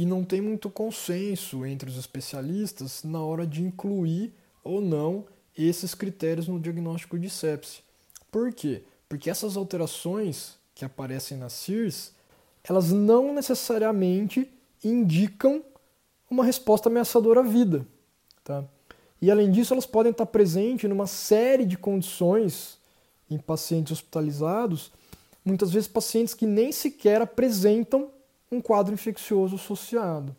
e não tem muito consenso entre os especialistas na hora de incluir ou não esses critérios no diagnóstico de sepse. Por quê? Porque essas alterações que aparecem na CIRS, elas não necessariamente indicam uma resposta ameaçadora à vida. Tá? E além disso, elas podem estar presentes numa série de condições em pacientes hospitalizados, muitas vezes pacientes que nem sequer apresentam um quadro infeccioso associado.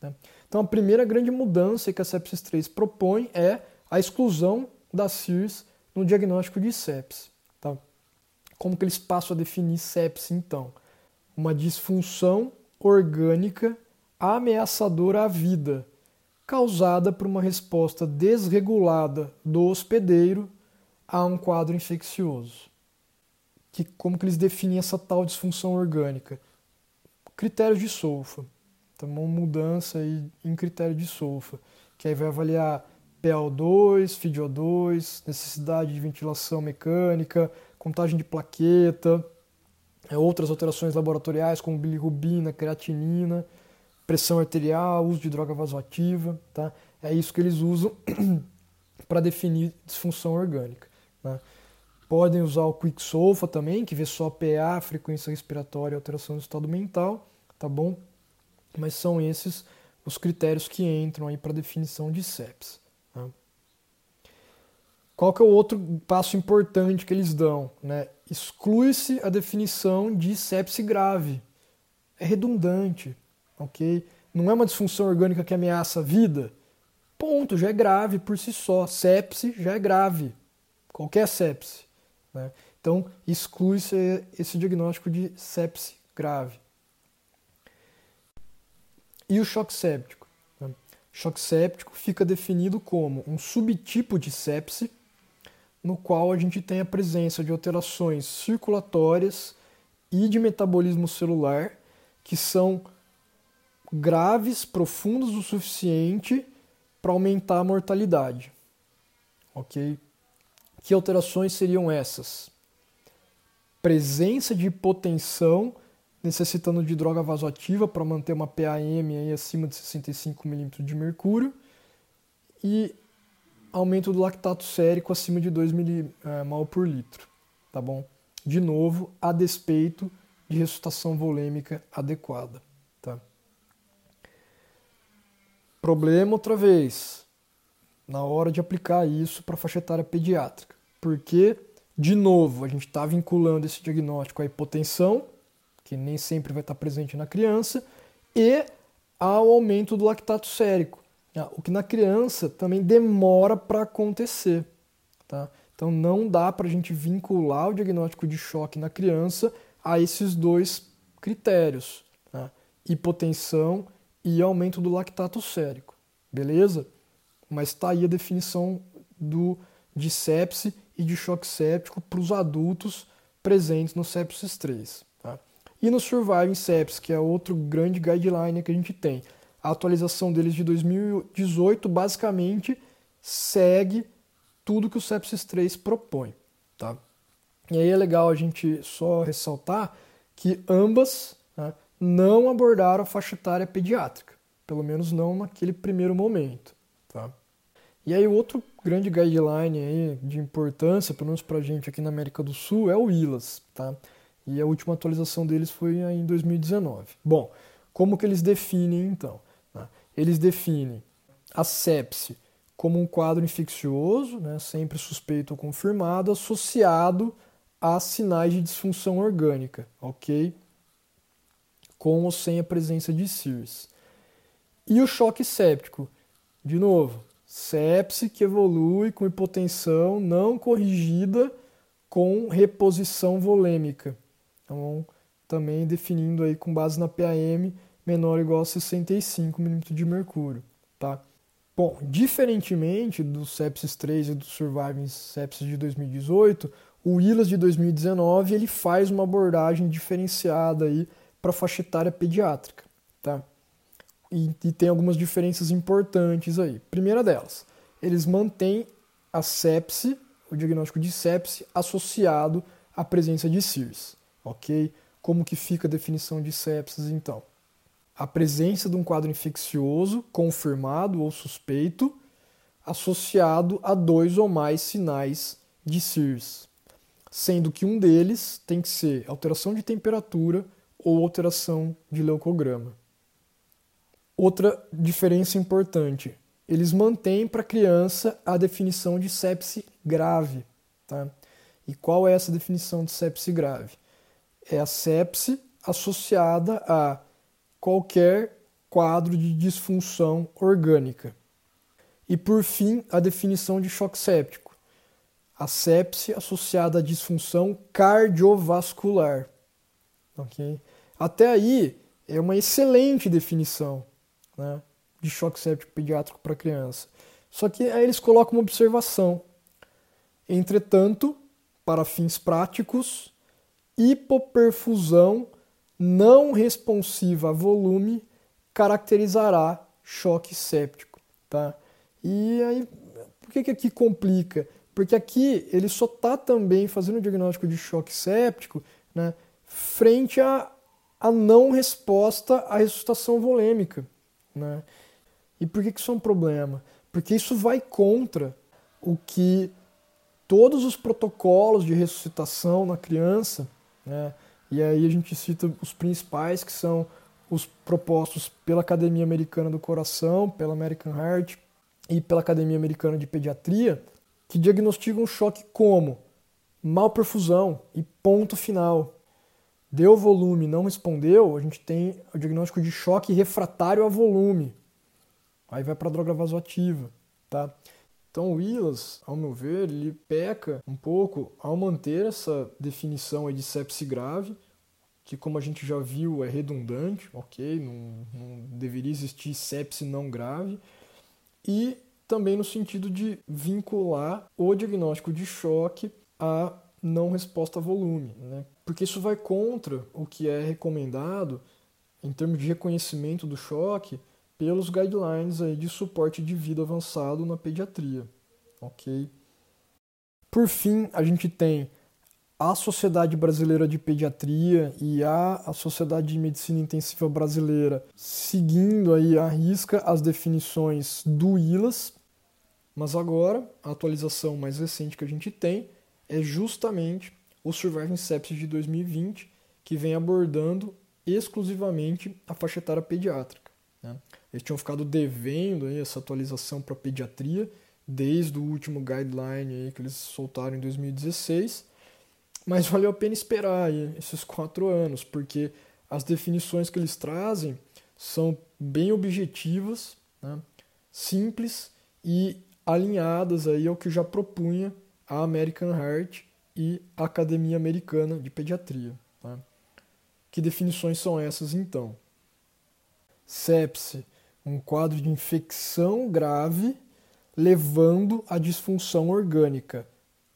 Né? Então, a primeira grande mudança que a sepsis 3 propõe é a exclusão da CIRS no diagnóstico de sepsis. Tá? Como que eles passam a definir sepsis, então? Uma disfunção orgânica ameaçadora à vida, causada por uma resposta desregulada do hospedeiro a um quadro infeccioso. Que, como que eles definem essa tal disfunção orgânica? Critérios de SOFA. Então, uma mudança aí em critério de SOFA, que aí vai avaliar PaO2, FiDO2, necessidade de ventilação mecânica, contagem de plaqueta, é, outras alterações laboratoriais como bilirrubina, creatinina, pressão arterial, uso de droga vasoativa, tá? É isso que eles usam para definir disfunção orgânica. Né? Podem usar o Quicksolfa também, que vê só PA, frequência respiratória e alteração do estado mental, tá bom? Mas são esses os critérios que entram aí para definição de sepsis. Né? Qual que é o outro passo importante que eles dão? Né? Exclui-se a definição de sepse grave. É redundante, ok? Não é uma disfunção orgânica que ameaça a vida. Ponto, já é grave por si só. Sepse já é grave. Qualquer sepse. Né? Então, exclui-se esse diagnóstico de sepse grave. E o choque séptico? Né? Choque séptico fica definido como um subtipo de sepse no qual a gente tem a presença de alterações circulatórias e de metabolismo celular que são graves, profundas o suficiente para aumentar a mortalidade. Ok? Que alterações seriam essas? Presença de hipotensão, necessitando de droga vasoativa para manter uma PAM aí acima de 65 mm de mercúrio e aumento do lactato sérico acima de 2 ml por litro, tá bom? De novo, a despeito de ressuscitação volêmica adequada, tá? Problema outra vez, na hora de aplicar isso para faixa etária pediátrica. Porque, de novo, a gente está vinculando esse diagnóstico à hipotensão, que nem sempre vai estar presente na criança, e ao aumento do lactato sérico, ah, o que na criança também demora para acontecer. Tá? Então não dá para a gente vincular o diagnóstico de choque na criança a esses dois critérios, tá? hipotensão e aumento do lactato sérico, beleza? Mas está aí a definição do, de sepse e de choque séptico para os adultos presentes no sepsis 3. Tá? E no Surviving Sepsis, que é outro grande guideline que a gente tem. A atualização deles de 2018 basicamente segue tudo que o Sepsis 3 propõe. Tá? E aí é legal a gente só ressaltar que ambas né, não abordaram a faixa etária pediátrica, pelo menos não naquele primeiro momento. Tá? E aí, outro grande guideline aí de importância, pelo menos para a gente aqui na América do Sul, é o ILAS. Tá? E a última atualização deles foi em 2019. Bom, como que eles definem então? Tá? Eles definem a sepse como um quadro infeccioso, né, sempre suspeito ou confirmado, associado a sinais de disfunção orgânica, ok? com ou sem a presença de CIRS. E o choque séptico, de novo, sepse que evolui com hipotensão não corrigida com reposição volêmica. Então, também definindo aí com base na PAM menor ou igual a 65 mm de mercúrio, tá? Bom, diferentemente do Sepsis 3 e do Surviving Sepsis de 2018, o ILAS de 2019 ele faz uma abordagem diferenciada aí para faixa etária pediátrica. Tá? E, e, tem algumas diferenças importantes aí. Primeira delas, eles mantêm a sepse, o diagnóstico de sepse, associado à presença de CIRS. Ok? Como que fica a definição de sepsis então? a presença de um quadro infeccioso confirmado ou suspeito associado a dois ou mais sinais de SIRS, sendo que um deles tem que ser alteração de temperatura ou alteração de leucograma. Outra diferença importante, eles mantêm para a criança a definição de sepse grave. Tá? E qual é essa definição de sepse grave? É a sepse associada a qualquer quadro de disfunção orgânica. E por fim, a definição de choque séptico. A sepse associada à disfunção cardiovascular. Okay? Até aí é uma excelente definição né, de choque séptico pediátrico para criança. Só que aí eles colocam uma observação. Entretanto, para fins práticos, hipoperfusão não responsiva a volume caracterizará choque séptico, tá? E aí, por que, que aqui complica? Porque aqui ele só está também fazendo o diagnóstico de choque séptico né, frente à, à não resposta à ressuscitação volêmica. Né? E por que, que isso é um problema? Porque isso vai contra o que todos os protocolos de ressuscitação na criança né, e aí a gente cita os principais, que são os propostos pela Academia Americana do Coração, pela American Heart e pela Academia Americana de Pediatria, que diagnosticam choque como malperfusão e ponto final. Deu volume, não respondeu, a gente tem o diagnóstico de choque refratário a volume. Aí vai para a droga vasoativa, tá? Então o Willis, ao meu ver, ele peca um pouco ao manter essa definição de sepse grave, que como a gente já viu é redundante, ok, não, não deveria existir sepse não grave, e também no sentido de vincular o diagnóstico de choque à não resposta a volume, né? porque isso vai contra o que é recomendado em termos de reconhecimento do choque pelos guidelines aí de suporte de vida avançado na pediatria, ok? Por fim, a gente tem a Sociedade Brasileira de Pediatria e a, Sociedade de Medicina Intensiva Brasileira seguindo aí a risca as definições do ILAS, mas agora a atualização mais recente que a gente tem é justamente o Surviving Sepsis de 2020, que vem abordando exclusivamente a faixa etária pediátrica. Né? Eles tinham ficado devendo aí essa atualização para pediatria desde o último guideline aí que eles soltaram em 2016, mas valeu a pena esperar aí esses quatro anos, porque as definições que eles trazem são bem objetivas, né? simples e alinhadas aí ao que já propunha a American Heart e a Academia Americana de Pediatria. Tá? Que definições são essas então? Sepse um quadro de infecção grave levando à disfunção orgânica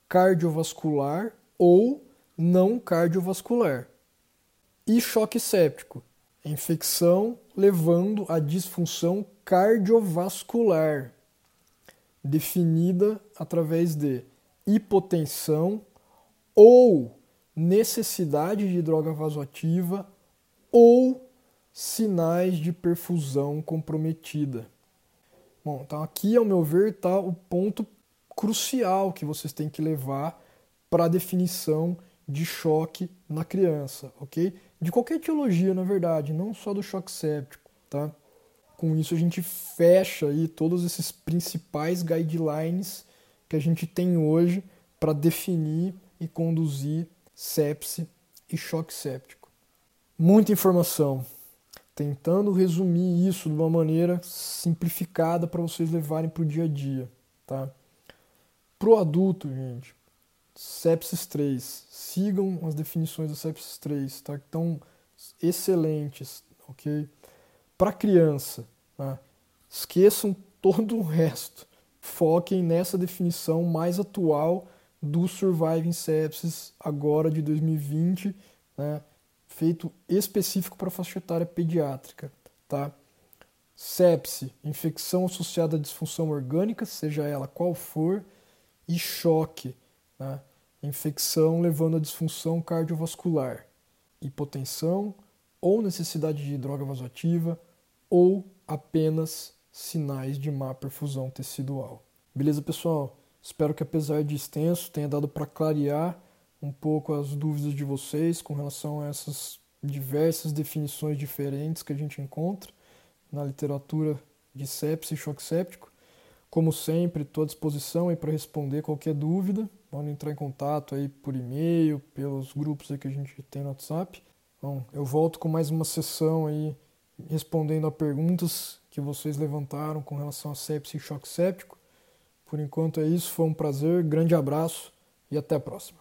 cardiovascular ou não cardiovascular. E choque séptico, infecção levando à disfunção cardiovascular, definida através de hipotensão ou necessidade de droga vasoativa ou sinais de perfusão comprometida. Bom, então aqui, ao meu ver, está o ponto crucial que vocês têm que levar para a definição de choque na criança, ok? De qualquer etiologia, na verdade, não só do choque séptico, tá? Com isso a gente fecha aí todos esses principais guidelines que a gente tem hoje para definir e conduzir sepse e choque séptico. Muita informação tentando resumir isso de uma maneira simplificada para vocês levarem para o dia a dia, tá? Pro adulto, gente, sepsis 3, sigam as definições da sepsis 3, tá? Que estão excelentes, ok? Para criança, tá? esqueçam todo o resto, foquem nessa definição mais atual do Surviving Sepsis agora de 2020, né? feito específico para faixa etária pediátrica, tá? Sepse, infecção associada à disfunção orgânica, seja ela qual for, e choque, né? infecção levando à disfunção cardiovascular, hipotensão ou necessidade de droga vasoativa ou apenas sinais de má perfusão tecidual. Beleza, pessoal? Espero que apesar de extenso tenha dado para clarear um pouco as dúvidas de vocês com relação a essas diversas definições diferentes que a gente encontra na literatura de sepsis e choque séptico. Como sempre, estou à disposição para responder qualquer dúvida. Podem entrar em contato aí por e-mail, pelos grupos que a gente tem no WhatsApp. Bom, eu volto com mais uma sessão aí respondendo a perguntas que vocês levantaram com relação a sepsis e choque séptico. Por enquanto é isso, foi um prazer, grande abraço e até a próxima.